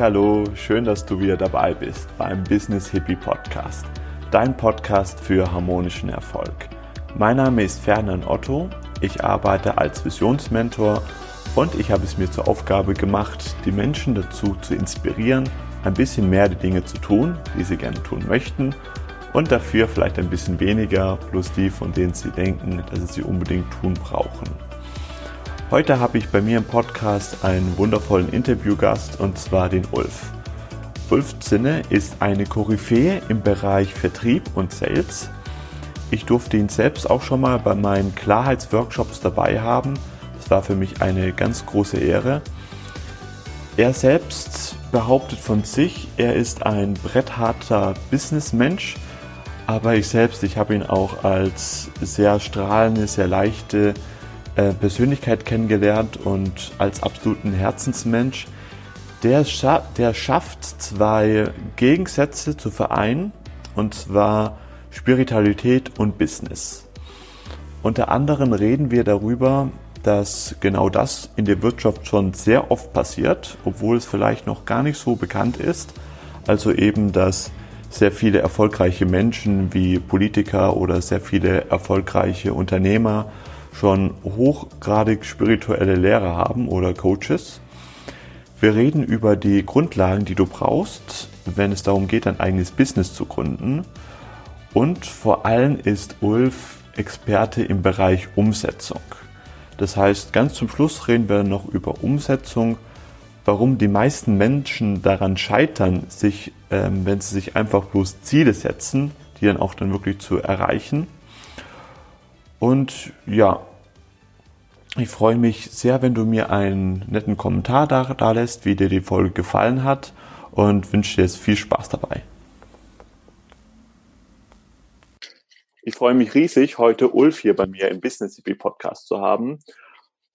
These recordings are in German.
Hallo, schön, dass du wieder dabei bist beim Business Hippie Podcast, dein Podcast für harmonischen Erfolg. Mein Name ist Ferdinand Otto, ich arbeite als Visionsmentor und ich habe es mir zur Aufgabe gemacht, die Menschen dazu zu inspirieren, ein bisschen mehr die Dinge zu tun, die sie gerne tun möchten und dafür vielleicht ein bisschen weniger, plus die, von denen sie denken, dass sie sie unbedingt tun brauchen. Heute habe ich bei mir im Podcast einen wundervollen Interviewgast und zwar den Ulf. Ulf Zinne ist eine Koryphäe im Bereich Vertrieb und Sales. Ich durfte ihn selbst auch schon mal bei meinen Klarheitsworkshops dabei haben. Das war für mich eine ganz große Ehre. Er selbst behauptet von sich, er ist ein brettharter Businessmensch, aber ich selbst, ich habe ihn auch als sehr strahlende, sehr leichte, äh, Persönlichkeit kennengelernt und als absoluten Herzensmensch. Der, scha der schafft zwei Gegensätze zu vereinen, und zwar Spiritualität und Business. Unter anderem reden wir darüber, dass genau das in der Wirtschaft schon sehr oft passiert, obwohl es vielleicht noch gar nicht so bekannt ist. Also eben, dass sehr viele erfolgreiche Menschen wie Politiker oder sehr viele erfolgreiche Unternehmer schon hochgradig spirituelle Lehrer haben oder Coaches. Wir reden über die Grundlagen, die du brauchst, wenn es darum geht, ein eigenes Business zu gründen. Und vor allem ist Ulf Experte im Bereich Umsetzung. Das heißt, ganz zum Schluss reden wir noch über Umsetzung, warum die meisten Menschen daran scheitern, sich, ähm, wenn sie sich einfach bloß Ziele setzen, die dann auch dann wirklich zu erreichen. Und ja, ich freue mich sehr, wenn du mir einen netten Kommentar da, da lässt, wie dir die Folge gefallen hat und wünsche dir jetzt viel Spaß dabei. Ich freue mich riesig, heute Ulf hier bei mir im Business CP Podcast zu haben.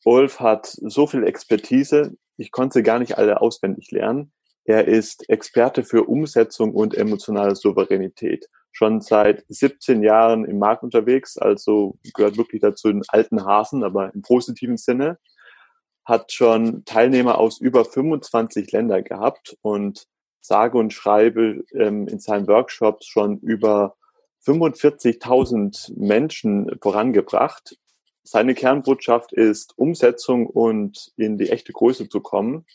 Ulf hat so viel Expertise, ich konnte sie gar nicht alle auswendig lernen. Er ist Experte für Umsetzung und emotionale Souveränität schon seit 17 Jahren im Markt unterwegs, also gehört wirklich dazu den alten Hasen, aber im positiven Sinne. Hat schon Teilnehmer aus über 25 Ländern gehabt und sage und schreibe ähm, in seinen Workshops schon über 45.000 Menschen vorangebracht. Seine Kernbotschaft ist Umsetzung und in die echte Größe zu kommen.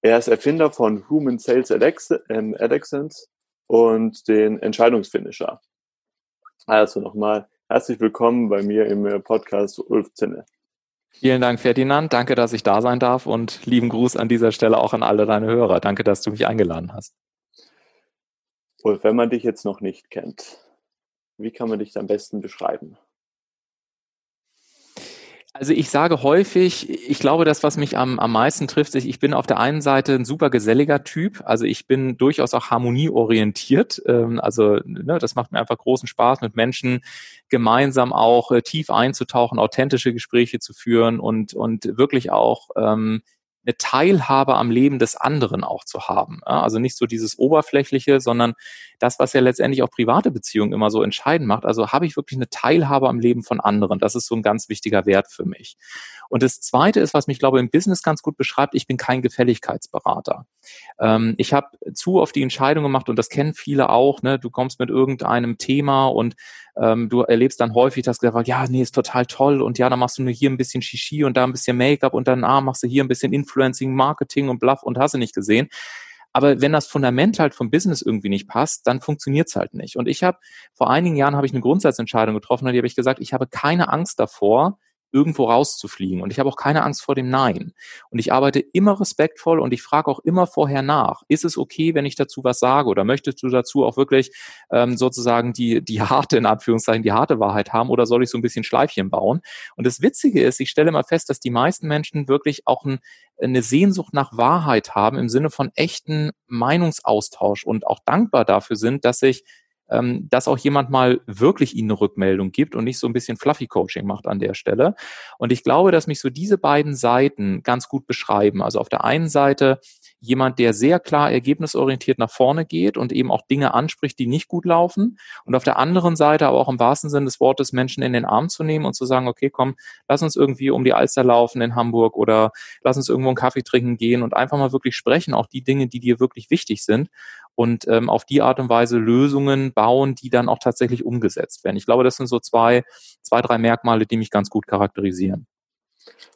Er ist Erfinder von Human Sales ähm, Excellence und den Entscheidungsfinisher. Also nochmal herzlich willkommen bei mir im Podcast Ulf Zinne. Vielen Dank, Ferdinand. Danke, dass ich da sein darf und lieben Gruß an dieser Stelle auch an alle deine Hörer. Danke, dass du mich eingeladen hast. Ulf, wenn man dich jetzt noch nicht kennt, wie kann man dich am besten beschreiben? Also ich sage häufig, ich glaube, das, was mich am, am meisten trifft, ich, ich bin auf der einen Seite ein super geselliger Typ, also ich bin durchaus auch harmonieorientiert, ähm, also ne, das macht mir einfach großen Spaß, mit Menschen gemeinsam auch äh, tief einzutauchen, authentische Gespräche zu führen und, und wirklich auch ähm, eine Teilhabe am Leben des anderen auch zu haben. Also nicht so dieses Oberflächliche, sondern das, was ja letztendlich auch private Beziehungen immer so entscheidend macht. Also habe ich wirklich eine Teilhabe am Leben von anderen. Das ist so ein ganz wichtiger Wert für mich. Und das Zweite ist, was mich, glaube ich, im Business ganz gut beschreibt, ich bin kein Gefälligkeitsberater. Ähm, ich habe zu oft die Entscheidung gemacht, und das kennen viele auch, ne, du kommst mit irgendeinem Thema und ähm, du erlebst dann häufig, dass gesagt ja, nee, ist total toll und ja, dann machst du nur hier ein bisschen Shishi und da ein bisschen Make-up und dann ah, machst du hier ein bisschen Influencing, Marketing und bluff und hast nicht gesehen. Aber wenn das Fundament halt vom Business irgendwie nicht passt, dann funktioniert's halt nicht. Und ich habe vor einigen Jahren habe ich eine Grundsatzentscheidung getroffen, und die habe ich gesagt, ich habe keine Angst davor, irgendwo rauszufliegen. Und ich habe auch keine Angst vor dem Nein. Und ich arbeite immer respektvoll und ich frage auch immer vorher nach, ist es okay, wenn ich dazu was sage oder möchtest du dazu auch wirklich ähm, sozusagen die, die harte, in Anführungszeichen, die harte Wahrheit haben oder soll ich so ein bisschen Schleifchen bauen? Und das Witzige ist, ich stelle mal fest, dass die meisten Menschen wirklich auch ein, eine Sehnsucht nach Wahrheit haben im Sinne von echten Meinungsaustausch und auch dankbar dafür sind, dass ich ähm, dass auch jemand mal wirklich ihnen eine Rückmeldung gibt und nicht so ein bisschen Fluffy Coaching macht an der Stelle. Und ich glaube, dass mich so diese beiden Seiten ganz gut beschreiben. Also auf der einen Seite jemand, der sehr klar ergebnisorientiert nach vorne geht und eben auch Dinge anspricht, die nicht gut laufen. Und auf der anderen Seite aber auch im wahrsten Sinne des Wortes Menschen in den Arm zu nehmen und zu sagen, okay, komm, lass uns irgendwie um die Alster laufen in Hamburg oder lass uns irgendwo einen Kaffee trinken gehen und einfach mal wirklich sprechen, auch die Dinge, die dir wirklich wichtig sind und ähm, auf die Art und Weise Lösungen bauen, die dann auch tatsächlich umgesetzt werden. Ich glaube, das sind so zwei, zwei, drei Merkmale, die mich ganz gut charakterisieren.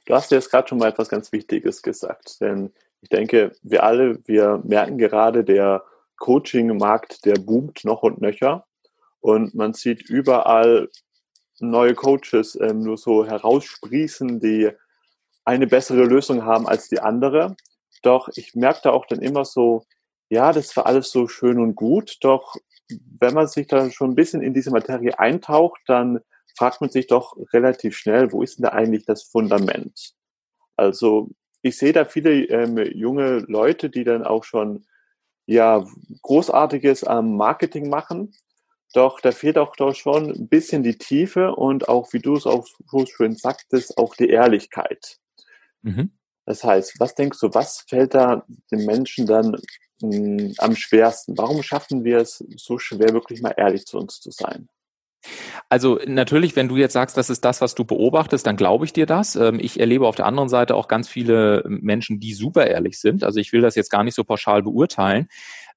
Du hast jetzt gerade schon mal etwas ganz Wichtiges gesagt, denn ich denke, wir alle, wir merken gerade, der Coaching-Markt, der boomt noch und nöcher und man sieht überall neue Coaches ähm, nur so heraussprießen, die eine bessere Lösung haben als die andere. Doch ich merke da auch dann immer so, ja, das war alles so schön und gut, doch wenn man sich dann schon ein bisschen in diese Materie eintaucht, dann fragt man sich doch relativ schnell, wo ist denn da eigentlich das Fundament? Also ich sehe da viele ähm, junge Leute, die dann auch schon ja großartiges am Marketing machen. Doch da fehlt auch doch schon ein bisschen die Tiefe und auch, wie du es auch so schön sagtest, auch die Ehrlichkeit. Mhm. Das heißt, was denkst du, was fällt da den Menschen dann mh, hm, am schwersten? Warum schaffen wir es so schwer, wirklich mal ehrlich zu uns zu sein? Also natürlich, wenn du jetzt sagst, das ist das, was du beobachtest, dann glaube ich dir das. Ähm, ich erlebe auf der anderen Seite auch ganz viele Menschen, die super ehrlich sind. Also ich will das jetzt gar nicht so pauschal beurteilen.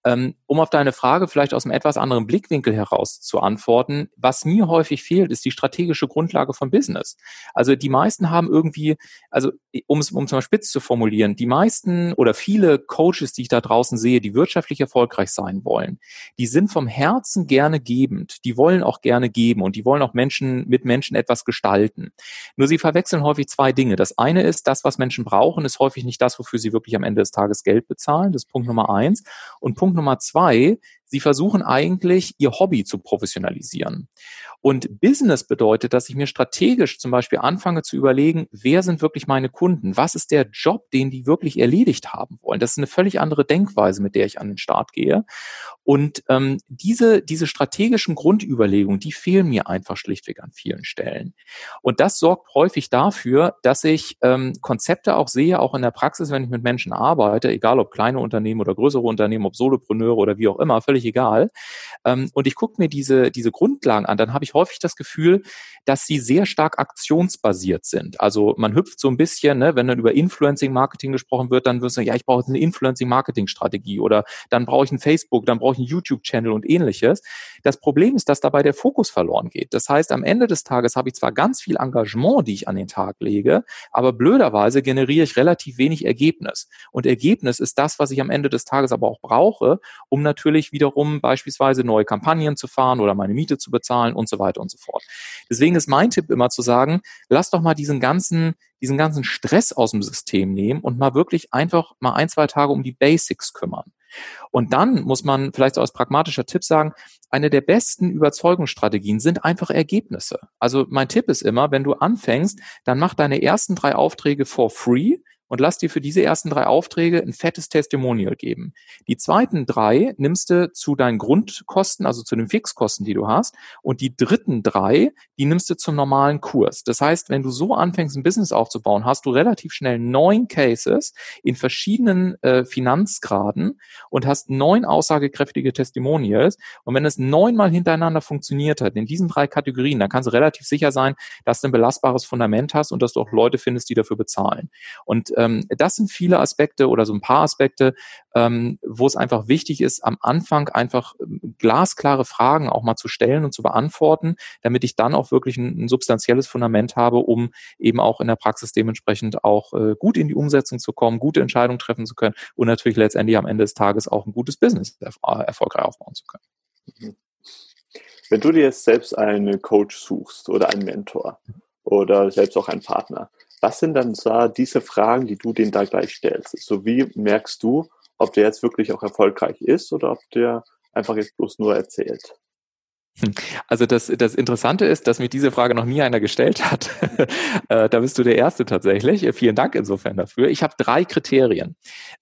Ähm, um auf deine Frage vielleicht aus einem etwas anderen Blickwinkel heraus zu antworten, was mir häufig fehlt, ist die strategische Grundlage von Business. Also die meisten haben irgendwie, also um es um mal spitz zu formulieren, die meisten oder viele Coaches, die ich da draußen sehe, die wirtschaftlich erfolgreich sein wollen, die sind vom Herzen gerne gebend, die wollen auch gerne geben und die wollen auch Menschen mit Menschen etwas gestalten. Nur sie verwechseln häufig zwei Dinge. Das eine ist, das, was Menschen brauchen, ist häufig nicht das, wofür sie wirklich am Ende des Tages Geld bezahlen. Das ist Punkt Nummer eins. Und Punkt Nummer zwei, sie versuchen eigentlich, ihr Hobby zu professionalisieren. Und Business bedeutet, dass ich mir strategisch zum Beispiel anfange zu überlegen, wer sind wirklich meine Kunden? Was ist der Job, den die wirklich erledigt haben wollen? Das ist eine völlig andere Denkweise, mit der ich an den Start gehe. Und ähm, diese, diese strategischen Grundüberlegungen, die fehlen mir einfach schlichtweg an vielen Stellen. Und das sorgt häufig dafür, dass ich ähm, Konzepte auch sehe, auch in der Praxis, wenn ich mit Menschen arbeite, egal ob kleine Unternehmen oder größere Unternehmen, ob Solopreneure oder wie auch immer, völlig egal. Ähm, und ich gucke mir diese, diese Grundlagen an, dann habe ich häufig das Gefühl, dass sie sehr stark aktionsbasiert sind. Also man hüpft so ein bisschen, ne, wenn dann über Influencing-Marketing gesprochen wird, dann wirst du ja, ich brauche eine Influencing-Marketing-Strategie oder dann brauche ich ein Facebook, dann brauche ich einen YouTube-Channel und ähnliches. Das Problem ist, dass dabei der Fokus verloren geht. Das heißt, am Ende des Tages habe ich zwar ganz viel Engagement, die ich an den Tag lege, aber blöderweise generiere ich relativ wenig Ergebnis. Und Ergebnis ist das, was ich am Ende des Tages aber auch brauche, um natürlich wiederum beispielsweise neue Kampagnen zu fahren oder meine Miete zu bezahlen und so weiter und so fort. Deswegen ist mein Tipp immer zu sagen, lass doch mal diesen ganzen, diesen ganzen Stress aus dem System nehmen und mal wirklich einfach mal ein, zwei Tage um die Basics kümmern. Und dann muss man vielleicht so als pragmatischer Tipp sagen, eine der besten Überzeugungsstrategien sind einfach Ergebnisse. Also mein Tipp ist immer, wenn du anfängst, dann mach deine ersten drei Aufträge for free und lass dir für diese ersten drei Aufträge ein fettes Testimonial geben. Die zweiten drei nimmst du zu deinen Grundkosten, also zu den Fixkosten, die du hast. Und die dritten drei, die nimmst du zum normalen Kurs. Das heißt, wenn du so anfängst, ein Business aufzubauen, hast du relativ schnell neun Cases in verschiedenen äh, Finanzgraden und hast neun aussagekräftige Testimonials. Und wenn es neunmal hintereinander funktioniert hat, in diesen drei Kategorien, dann kannst du relativ sicher sein, dass du ein belastbares Fundament hast und dass du auch Leute findest, die dafür bezahlen. Und ähm, das sind viele Aspekte oder so ein paar Aspekte, ähm, wo es einfach wichtig ist, am Anfang einfach ähm, glasklare Fragen auch mal zu stellen und zu beantworten, damit ich dann auch wirklich ein, ein substanzielles Fundament habe, um eben auch in der Praxis dementsprechend auch äh, gut in die Umsetzung zu kommen, gute Entscheidungen treffen zu können und natürlich letztendlich am Ende des Tages auch ein gutes Business erfolgreich aufbauen zu können. Mhm. Wenn du dir jetzt selbst einen Coach suchst oder einen Mentor oder selbst auch einen Partner, was sind dann da diese Fragen, die du denen da gleich stellst? So wie merkst du, ob der jetzt wirklich auch erfolgreich ist oder ob der einfach jetzt bloß nur erzählt? Also das, das Interessante ist, dass mich diese Frage noch nie einer gestellt hat. Äh, da bist du der Erste tatsächlich. Vielen Dank insofern dafür. Ich habe drei Kriterien.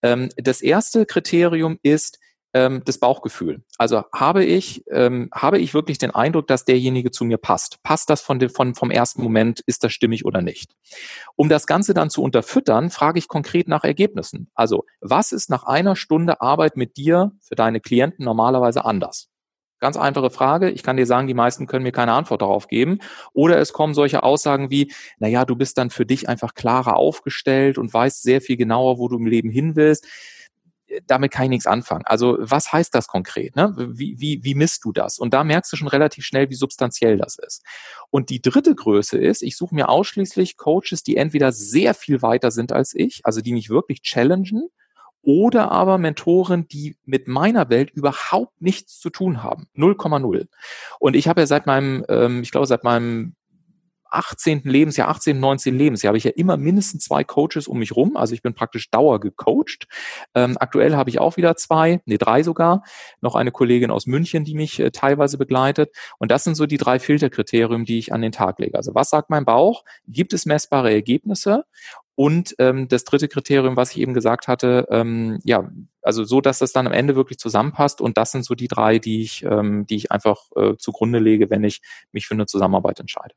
Ähm, das erste Kriterium ist, ähm, das Bauchgefühl. Also habe ich, ähm, habe ich wirklich den Eindruck, dass derjenige zu mir passt? Passt das von, dem, von vom ersten Moment, ist das stimmig oder nicht? Um das Ganze dann zu unterfüttern, frage ich konkret nach Ergebnissen. Also, was ist nach einer Stunde Arbeit mit dir für deine Klienten normalerweise anders? Ganz einfache Frage. Ich kann dir sagen, die meisten können mir keine Antwort darauf geben. Oder es kommen solche Aussagen wie, na ja, du bist dann für dich einfach klarer aufgestellt und weißt sehr viel genauer, wo du im Leben hin willst damit kann ich nichts anfangen. Also was heißt das konkret? Ne? Wie, wie, wie misst du das? Und da merkst du schon relativ schnell, wie substanziell das ist. Und die dritte Größe ist, ich suche mir ausschließlich Coaches, die entweder sehr viel weiter sind als ich, also die mich wirklich challengen, oder aber Mentoren, die mit meiner Welt überhaupt nichts zu tun haben. 0,0. Und ich habe ja seit meinem, ähm, ich glaube, seit meinem 18. Lebensjahr, 18, 19 Lebensjahr habe ich ja immer mindestens zwei Coaches um mich rum. Also ich bin praktisch Dauer gecoacht. Ähm, aktuell habe ich auch wieder zwei, nee, drei sogar. Noch eine Kollegin aus München, die mich äh, teilweise begleitet. Und das sind so die drei Filterkriterien, die ich an den Tag lege. Also was sagt mein Bauch? Gibt es messbare Ergebnisse? Und ähm, das dritte Kriterium, was ich eben gesagt hatte, ähm, ja, also so, dass das dann am Ende wirklich zusammenpasst. Und das sind so die drei, die ich, ähm, die ich einfach äh, zugrunde lege, wenn ich mich für eine Zusammenarbeit entscheide.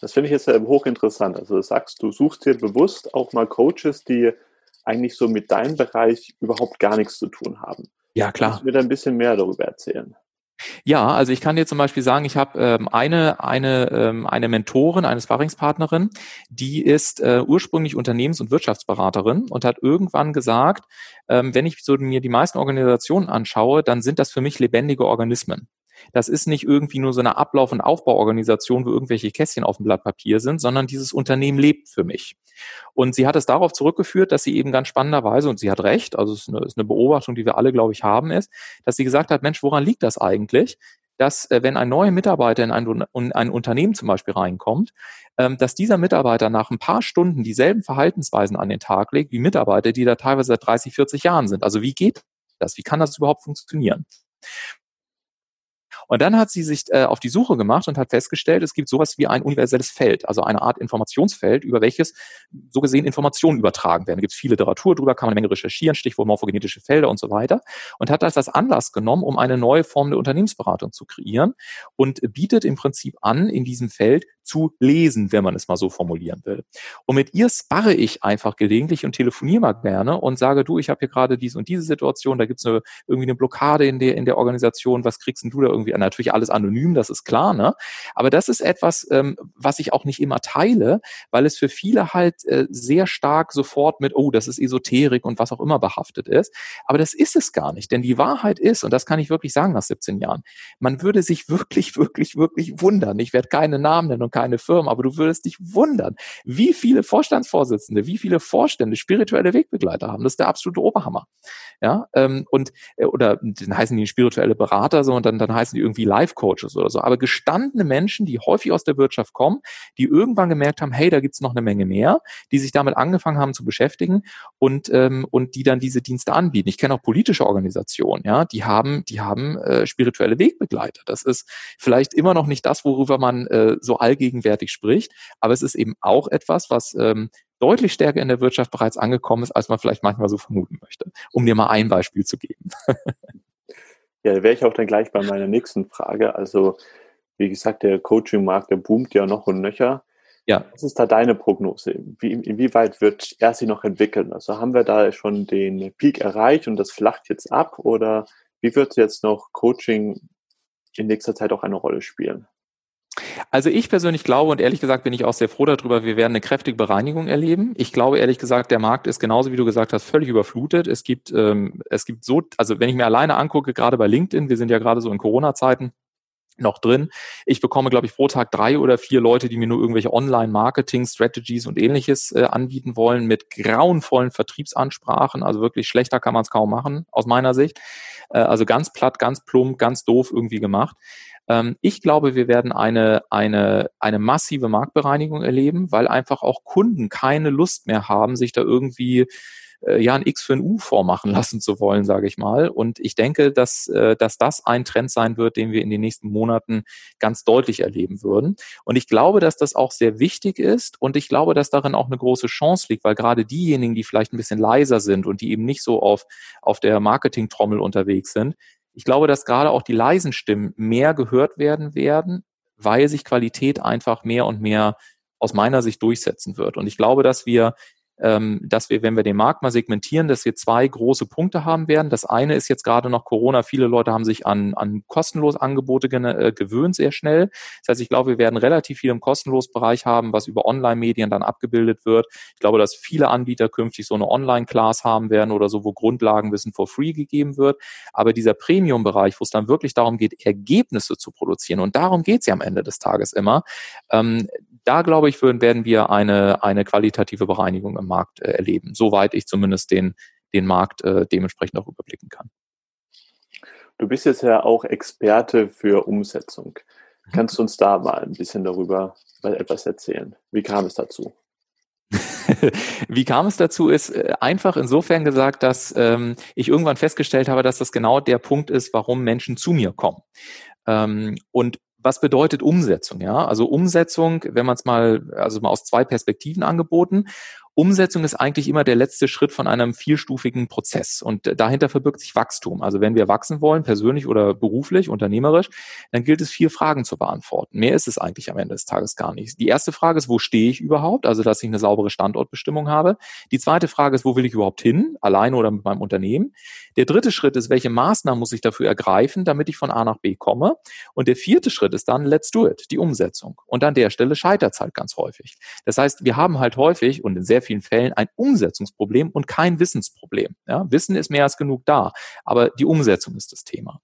Das finde ich jetzt äh, hochinteressant. Also du sagst, du suchst dir bewusst auch mal Coaches, die eigentlich so mit deinem Bereich überhaupt gar nichts zu tun haben. Ja, klar. Kannst du mir da ein bisschen mehr darüber erzählen? Ja, also ich kann dir zum Beispiel sagen, ich habe ähm, eine eine ähm, eine Mentorin, eine Sparringspartnerin, die ist äh, ursprünglich Unternehmens- und Wirtschaftsberaterin und hat irgendwann gesagt, ähm, wenn ich so mir die meisten Organisationen anschaue, dann sind das für mich lebendige Organismen. Das ist nicht irgendwie nur so eine Ablauf- und Aufbauorganisation, wo irgendwelche Kästchen auf dem Blatt Papier sind, sondern dieses Unternehmen lebt für mich. Und sie hat es darauf zurückgeführt, dass sie eben ganz spannenderweise, und sie hat recht, also es ist eine, ist eine Beobachtung, die wir alle, glaube ich, haben, ist, dass sie gesagt hat, Mensch, woran liegt das eigentlich? dass äh, wenn ein neuer Mitarbeiter in ein, in ein, Unternehmen zum Beispiel reinkommt, ähm, dass dieser Mitarbeiter nach ein paar Stunden dieselben Verhaltensweisen an den Tag legt wie Mitarbeiter, die da teilweise seit 30, 40 Jahren sind. Also wie geht das? Wie kann das überhaupt funktionieren? Und dann hat sie sich äh, auf die Suche gemacht und hat festgestellt, es gibt sowas wie ein universelles Feld, also eine Art Informationsfeld, über welches so gesehen Informationen übertragen werden. Da gibt es viel Literatur drüber, kann man eine Menge recherchieren, Stichwort morphogenetische Felder und so weiter. Und hat das als Anlass genommen, um eine neue Form der Unternehmensberatung zu kreieren und bietet im Prinzip an, in diesem Feld zu lesen, wenn man es mal so formulieren will. Und mit ihr sparre ich einfach gelegentlich und telefoniere mal gerne und sage, du, ich habe hier gerade diese und diese Situation, da gibt es irgendwie eine Blockade in der, in der Organisation, was kriegst denn du da irgendwie? Natürlich alles anonym, das ist klar, ne? Aber das ist etwas, ähm, was ich auch nicht immer teile, weil es für viele halt äh, sehr stark sofort mit, oh, das ist Esoterik und was auch immer behaftet ist. Aber das ist es gar nicht, denn die Wahrheit ist, und das kann ich wirklich sagen nach 17 Jahren, man würde sich wirklich, wirklich, wirklich wundern. Ich werde keine Namen nennen und keine Firmen, aber du würdest dich wundern, wie viele Vorstandsvorsitzende, wie viele Vorstände spirituelle Wegbegleiter haben. Das ist der absolute Oberhammer. Ja, ähm, und äh, oder dann heißen die spirituelle Berater so und dann, dann heißen die irgendwie Life Coaches oder so. Aber gestandene Menschen, die häufig aus der Wirtschaft kommen, die irgendwann gemerkt haben, hey, da gibt's noch eine Menge mehr, die sich damit angefangen haben zu beschäftigen und ähm, und die dann diese Dienste anbieten. Ich kenne auch politische Organisationen, ja, die haben die haben äh, spirituelle Wegbegleiter. Das ist vielleicht immer noch nicht das, worüber man äh, so allgegenwärtig spricht, aber es ist eben auch etwas, was ähm, deutlich stärker in der Wirtschaft bereits angekommen ist, als man vielleicht manchmal so vermuten möchte. Um dir mal ein Beispiel zu geben. ja, da wäre ich auch dann gleich bei meiner nächsten Frage. Also, wie gesagt, der Coaching-Markt, der boomt ja noch und nöcher. Ja. Was ist da deine Prognose? Wie, inwieweit wird er sich noch entwickeln? Also haben wir da schon den Peak erreicht und das flacht jetzt ab oder wie wird jetzt noch Coaching in nächster Zeit auch eine Rolle spielen? Also ich persönlich glaube und ehrlich gesagt bin ich auch sehr froh darüber, wir werden eine kräftige Bereinigung erleben. Ich glaube ehrlich gesagt, der Markt ist genauso wie du gesagt hast völlig überflutet. Es gibt ähm, es gibt so, also wenn ich mir alleine angucke, gerade bei LinkedIn, wir sind ja gerade so in Corona-Zeiten noch drin. Ich bekomme, glaube ich, pro Tag drei oder vier Leute, die mir nur irgendwelche Online-Marketing-Strategies und ähnliches äh, anbieten wollen, mit grauenvollen Vertriebsansprachen. Also wirklich schlechter kann man es kaum machen, aus meiner Sicht. Äh, also ganz platt, ganz plump, ganz doof irgendwie gemacht. Ähm, ich glaube, wir werden eine, eine, eine massive Marktbereinigung erleben, weil einfach auch Kunden keine Lust mehr haben, sich da irgendwie äh, ja ein X für ein U vormachen lassen zu wollen, sage ich mal. Und ich denke, dass, äh, dass das ein Trend sein wird, den wir in den nächsten Monaten ganz deutlich erleben würden. Und ich glaube, dass das auch sehr wichtig ist und ich glaube, dass darin auch eine große Chance liegt, weil gerade diejenigen, die vielleicht ein bisschen leiser sind und die eben nicht so auf, auf der Marketing-Trommel unterwegs sind, ich glaube, dass gerade auch die leisen Stimmen mehr gehört werden werden, weil sich Qualität einfach mehr und mehr aus meiner Sicht durchsetzen wird. Und ich glaube, dass wir dass wir, wenn wir den Markt mal segmentieren, dass wir zwei große Punkte haben werden. Das eine ist jetzt gerade noch Corona. Viele Leute haben sich an, an kostenlose Angebote äh, gewöhnt sehr schnell. Das heißt, ich glaube, wir werden relativ viel im kostenlosen Bereich haben, was über Online-Medien dann abgebildet wird. Ich glaube, dass viele Anbieter künftig so eine Online-Class haben werden oder so, wo Grundlagenwissen for free gegeben wird. Aber dieser Premium-Bereich, wo es dann wirklich darum geht, Ergebnisse zu produzieren, und darum geht es ja am Ende des Tages immer, ähm, da glaube ich, werden wir eine, eine qualitative Bereinigung im Markt äh, erleben, soweit ich zumindest den, den Markt äh, dementsprechend auch überblicken kann. Du bist jetzt ja auch Experte für Umsetzung. Mhm. Kannst du uns da mal ein bisschen darüber etwas erzählen? Wie kam es dazu? Wie kam es dazu, ist äh, einfach insofern gesagt, dass ähm, ich irgendwann festgestellt habe, dass das genau der Punkt ist, warum Menschen zu mir kommen. Ähm, und was bedeutet Umsetzung? Ja, also Umsetzung, wenn man es mal, also mal aus zwei Perspektiven angeboten. Umsetzung ist eigentlich immer der letzte Schritt von einem vielstufigen Prozess und dahinter verbirgt sich Wachstum. Also wenn wir wachsen wollen, persönlich oder beruflich, unternehmerisch, dann gilt es vier Fragen zu beantworten. Mehr ist es eigentlich am Ende des Tages gar nicht. Die erste Frage ist, wo stehe ich überhaupt? Also dass ich eine saubere Standortbestimmung habe. Die zweite Frage ist, wo will ich überhaupt hin? Alleine oder mit meinem Unternehmen? Der dritte Schritt ist, welche Maßnahmen muss ich dafür ergreifen, damit ich von A nach B komme? Und der vierte Schritt ist dann, let's do it, die Umsetzung. Und an der Stelle scheitert es halt ganz häufig. Das heißt, wir haben halt häufig und in sehr vielen Fällen ein Umsetzungsproblem und kein Wissensproblem. Ja, Wissen ist mehr als genug da, aber die Umsetzung ist das Thema.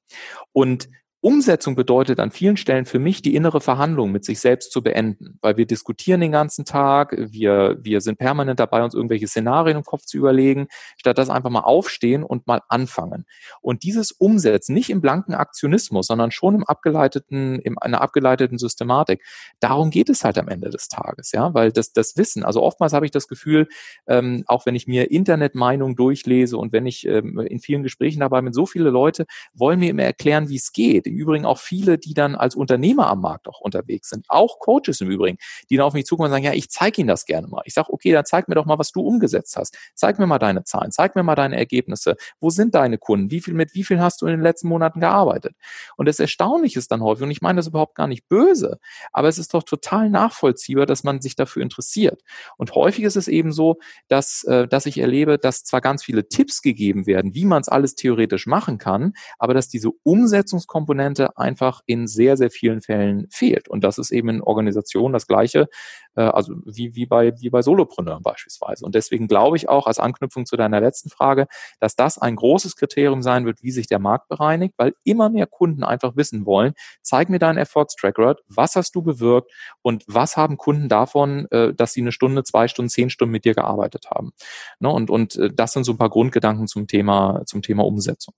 Und Umsetzung bedeutet an vielen Stellen für mich, die innere Verhandlung mit sich selbst zu beenden, weil wir diskutieren den ganzen Tag, wir, wir sind permanent dabei, uns irgendwelche Szenarien im Kopf zu überlegen, statt das einfach mal aufstehen und mal anfangen. Und dieses Umsetzen, nicht im blanken Aktionismus, sondern schon im abgeleiteten, in einer abgeleiteten Systematik, darum geht es halt am Ende des Tages, ja, weil das, das Wissen, also oftmals habe ich das Gefühl, ähm, auch wenn ich mir Internetmeinungen durchlese und wenn ich ähm, in vielen Gesprächen dabei bin, so viele Leute wollen mir immer erklären, wie es geht im Übrigen auch viele, die dann als Unternehmer am Markt auch unterwegs sind. Auch Coaches im Übrigen, die dann auf mich zukommen und sagen, ja, ich zeige Ihnen das gerne mal. Ich sage, okay, dann zeig mir doch mal, was du umgesetzt hast. Zeig mir mal deine Zahlen, zeig mir mal deine Ergebnisse. Wo sind deine Kunden? Wie viel, mit wie viel hast du in den letzten Monaten gearbeitet? Und das Erstaunliche ist dann häufig, und ich meine das überhaupt gar nicht böse, aber es ist doch total nachvollziehbar, dass man sich dafür interessiert. Und häufig ist es eben so, dass, äh, dass ich erlebe, dass zwar ganz viele Tipps gegeben werden, wie man es alles theoretisch machen kann, aber dass diese Umsetzungskomponente Komponente einfach in sehr, sehr vielen Fällen fehlt. Und das ist eben in Organisationen das Gleiche, äh, also wie, wie bei, wie bei Solopreneuren beispielsweise. Und deswegen glaube ich auch als Anknüpfung zu deiner letzten Frage, dass das ein großes Kriterium sein wird, wie sich der Markt bereinigt, weil immer mehr Kunden einfach wissen wollen, zeig mir deinen Erfolgstrackrecord, was hast du bewirkt und was haben Kunden davon, äh, dass sie eine Stunde, zwei Stunden, zehn Stunden mit dir gearbeitet haben. Ne? Und, und äh, das sind so ein paar Grundgedanken zum Thema, zum Thema Umsetzung.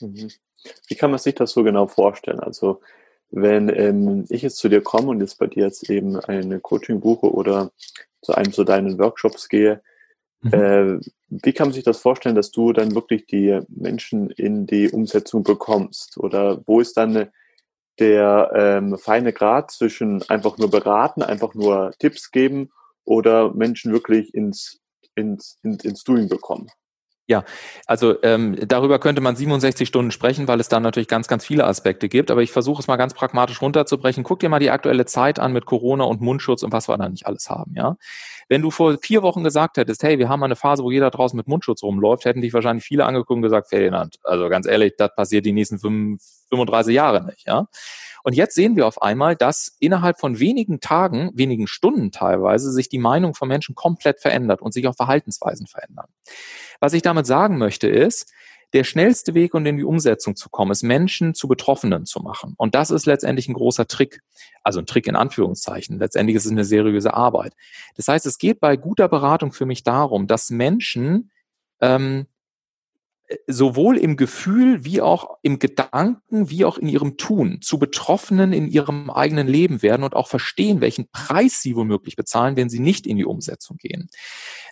Mhm. Wie kann man sich das so genau vorstellen? Also wenn ähm, ich jetzt zu dir komme und jetzt bei dir jetzt eben eine Coaching buche oder zu einem zu deinen Workshops gehe, mhm. äh, wie kann man sich das vorstellen, dass du dann wirklich die Menschen in die Umsetzung bekommst? Oder wo ist dann der ähm, feine Grad zwischen einfach nur beraten, einfach nur Tipps geben oder Menschen wirklich ins, ins, ins, ins Doing bekommen? Ja, also ähm, darüber könnte man 67 Stunden sprechen, weil es da natürlich ganz, ganz viele Aspekte gibt. Aber ich versuche es mal ganz pragmatisch runterzubrechen. Guck dir mal die aktuelle Zeit an mit Corona und Mundschutz und was wir da nicht alles haben. Ja, wenn du vor vier Wochen gesagt hättest, hey, wir haben eine Phase, wo jeder draußen mit Mundschutz rumläuft, hätten dich wahrscheinlich viele angeguckt und gesagt, Ferdinand, also ganz ehrlich, das passiert die nächsten 35 Jahre nicht. Ja. Und jetzt sehen wir auf einmal, dass innerhalb von wenigen Tagen, wenigen Stunden teilweise, sich die Meinung von Menschen komplett verändert und sich auch Verhaltensweisen verändern. Was ich damit sagen möchte ist, der schnellste Weg, um in die Umsetzung zu kommen, ist Menschen zu Betroffenen zu machen. Und das ist letztendlich ein großer Trick. Also ein Trick in Anführungszeichen. Letztendlich ist es eine seriöse Arbeit. Das heißt, es geht bei guter Beratung für mich darum, dass Menschen ähm, sowohl im Gefühl wie auch im Gedanken wie auch in ihrem Tun zu Betroffenen in ihrem eigenen Leben werden und auch verstehen, welchen Preis sie womöglich bezahlen, wenn sie nicht in die Umsetzung gehen.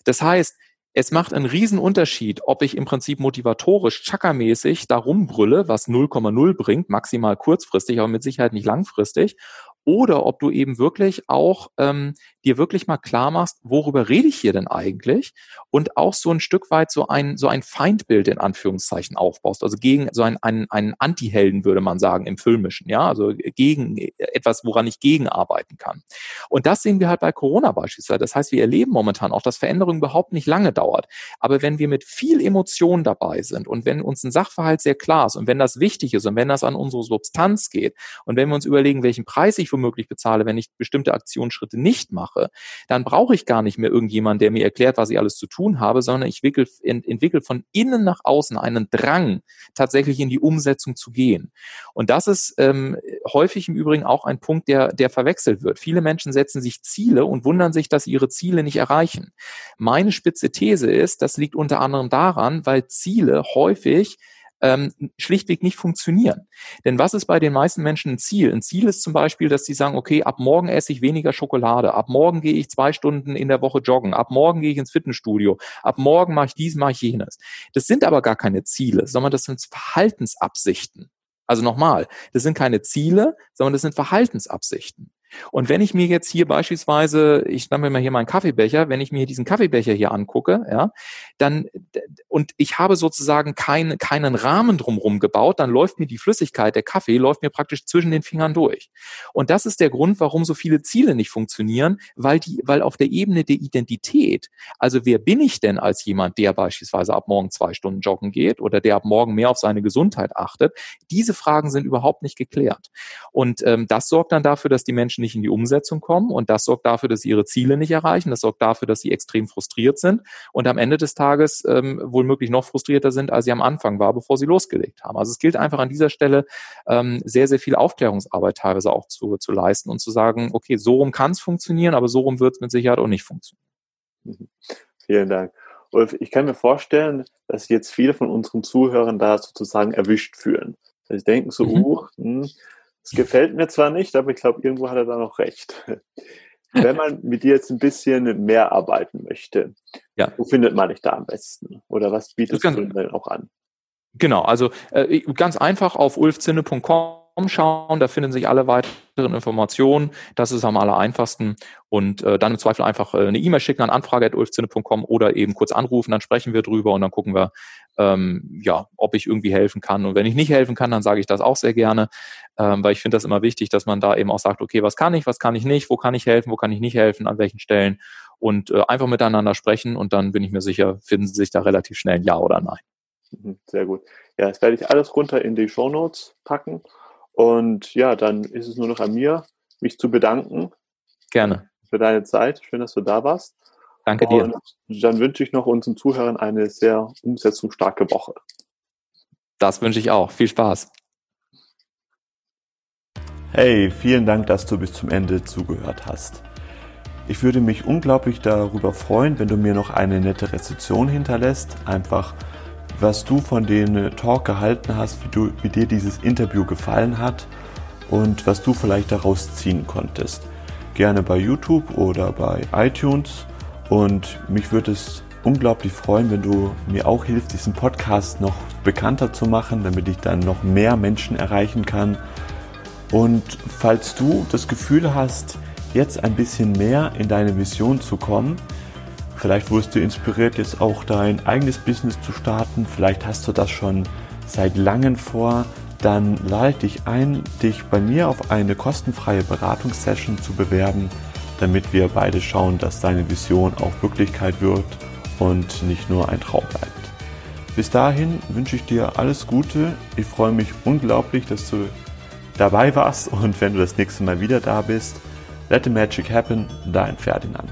Das heißt, es macht einen riesen Unterschied, ob ich im Prinzip motivatorisch, chakra-mäßig da rumbrülle, was 0,0 bringt, maximal kurzfristig, aber mit Sicherheit nicht langfristig, oder ob du eben wirklich auch ähm, dir wirklich mal klar machst, worüber rede ich hier denn eigentlich und auch so ein Stück weit so ein so ein Feindbild in Anführungszeichen aufbaust, also gegen so ein ein, ein Anti-Helden würde man sagen im Filmischen, ja, also gegen etwas, woran ich gegenarbeiten kann. Und das sehen wir halt bei Corona beispielsweise. Das heißt, wir erleben momentan auch, dass Veränderung überhaupt nicht lange dauert. Aber wenn wir mit viel Emotion dabei sind und wenn uns ein Sachverhalt sehr klar ist und wenn das wichtig ist und wenn das an unsere Substanz geht und wenn wir uns überlegen, welchen Preis ich womöglich bezahle, wenn ich bestimmte Aktionsschritte nicht mache, dann brauche ich gar nicht mehr irgendjemanden, der mir erklärt, was ich alles zu tun habe, sondern ich wickel, ent, entwickle von innen nach außen einen Drang, tatsächlich in die Umsetzung zu gehen. Und das ist ähm, häufig im Übrigen auch ein Punkt, der, der verwechselt wird. Viele Menschen setzen sich Ziele und wundern sich, dass sie ihre Ziele nicht erreichen. Meine spitze These ist, das liegt unter anderem daran, weil Ziele häufig ähm, schlichtweg nicht funktionieren. Denn was ist bei den meisten Menschen ein Ziel? Ein Ziel ist zum Beispiel, dass sie sagen, okay, ab morgen esse ich weniger Schokolade, ab morgen gehe ich zwei Stunden in der Woche joggen, ab morgen gehe ich ins Fitnessstudio, ab morgen mache ich dies, mache ich jenes. Das sind aber gar keine Ziele, sondern das sind Verhaltensabsichten. Also nochmal, das sind keine Ziele, sondern das sind Verhaltensabsichten. Und wenn ich mir jetzt hier beispielsweise, ich nehme mal hier meinen Kaffeebecher, wenn ich mir diesen Kaffeebecher hier angucke, ja, dann, und ich habe sozusagen kein, keinen Rahmen drumherum gebaut, dann läuft mir die Flüssigkeit, der Kaffee, läuft mir praktisch zwischen den Fingern durch. Und das ist der Grund, warum so viele Ziele nicht funktionieren, weil die, weil auf der Ebene der Identität, also wer bin ich denn als jemand, der beispielsweise ab morgen zwei Stunden joggen geht oder der ab morgen mehr auf seine Gesundheit achtet, diese Fragen sind überhaupt nicht geklärt. Und ähm, das sorgt dann dafür, dass die Menschen nicht in die Umsetzung kommen und das sorgt dafür, dass sie ihre Ziele nicht erreichen. Das sorgt dafür, dass sie extrem frustriert sind und am Ende des Tages ähm, wohl möglich noch frustrierter sind, als sie am Anfang war, bevor sie losgelegt haben. Also es gilt einfach an dieser Stelle ähm, sehr, sehr viel Aufklärungsarbeit teilweise auch zu, zu leisten und zu sagen, okay, so rum kann es funktionieren, aber so rum wird es mit Sicherheit auch nicht funktionieren. Mhm. Vielen Dank. Ulf, ich kann mir vorstellen, dass jetzt viele von unseren Zuhörern da sozusagen erwischt fühlen. Sie denken so, mhm. uh, hm, es gefällt mir zwar nicht, aber ich glaube, irgendwo hat er da noch recht. Wenn man mit dir jetzt ein bisschen mehr arbeiten möchte, ja. wo findet man dich da am besten? Oder was bietest du denn auch an? Genau, also äh, ganz einfach auf ulfzinne.com schauen, da finden sich alle weiteren Informationen. Das ist am aller einfachsten. Und äh, dann im Zweifel einfach äh, eine E-Mail schicken an anfrage.ulfzinne.com oder eben kurz anrufen, dann sprechen wir drüber und dann gucken wir, ähm, ja, ob ich irgendwie helfen kann. Und wenn ich nicht helfen kann, dann sage ich das auch sehr gerne, ähm, weil ich finde das immer wichtig, dass man da eben auch sagt, okay, was kann ich, was kann ich nicht, wo kann ich helfen, wo kann ich nicht helfen, an welchen Stellen und äh, einfach miteinander sprechen und dann bin ich mir sicher, finden Sie sich da relativ schnell ein Ja oder Nein. Mhm, sehr gut. Ja, das werde ich alles runter in die Show Notes packen. Und ja, dann ist es nur noch an mir, mich zu bedanken. Gerne. Für deine Zeit. Schön, dass du da warst. Danke dir. Und dann wünsche ich noch unseren Zuhörern eine sehr umsetzungsstarke Woche. Das wünsche ich auch. Viel Spaß. Hey, vielen Dank, dass du bis zum Ende zugehört hast. Ich würde mich unglaublich darüber freuen, wenn du mir noch eine nette Rezension hinterlässt. Einfach was du von dem Talk gehalten hast, wie, du, wie dir dieses Interview gefallen hat und was du vielleicht daraus ziehen konntest. Gerne bei YouTube oder bei iTunes. Und mich würde es unglaublich freuen, wenn du mir auch hilfst, diesen Podcast noch bekannter zu machen, damit ich dann noch mehr Menschen erreichen kann. Und falls du das Gefühl hast, jetzt ein bisschen mehr in deine Vision zu kommen, Vielleicht wurdest du inspiriert, jetzt auch dein eigenes Business zu starten. Vielleicht hast du das schon seit langem vor. Dann lade ich dich ein, dich bei mir auf eine kostenfreie Beratungssession zu bewerben, damit wir beide schauen, dass deine Vision auch Wirklichkeit wird und nicht nur ein Traum bleibt. Bis dahin wünsche ich dir alles Gute. Ich freue mich unglaublich, dass du dabei warst und wenn du das nächste Mal wieder da bist, let the magic happen, dein Ferdinand.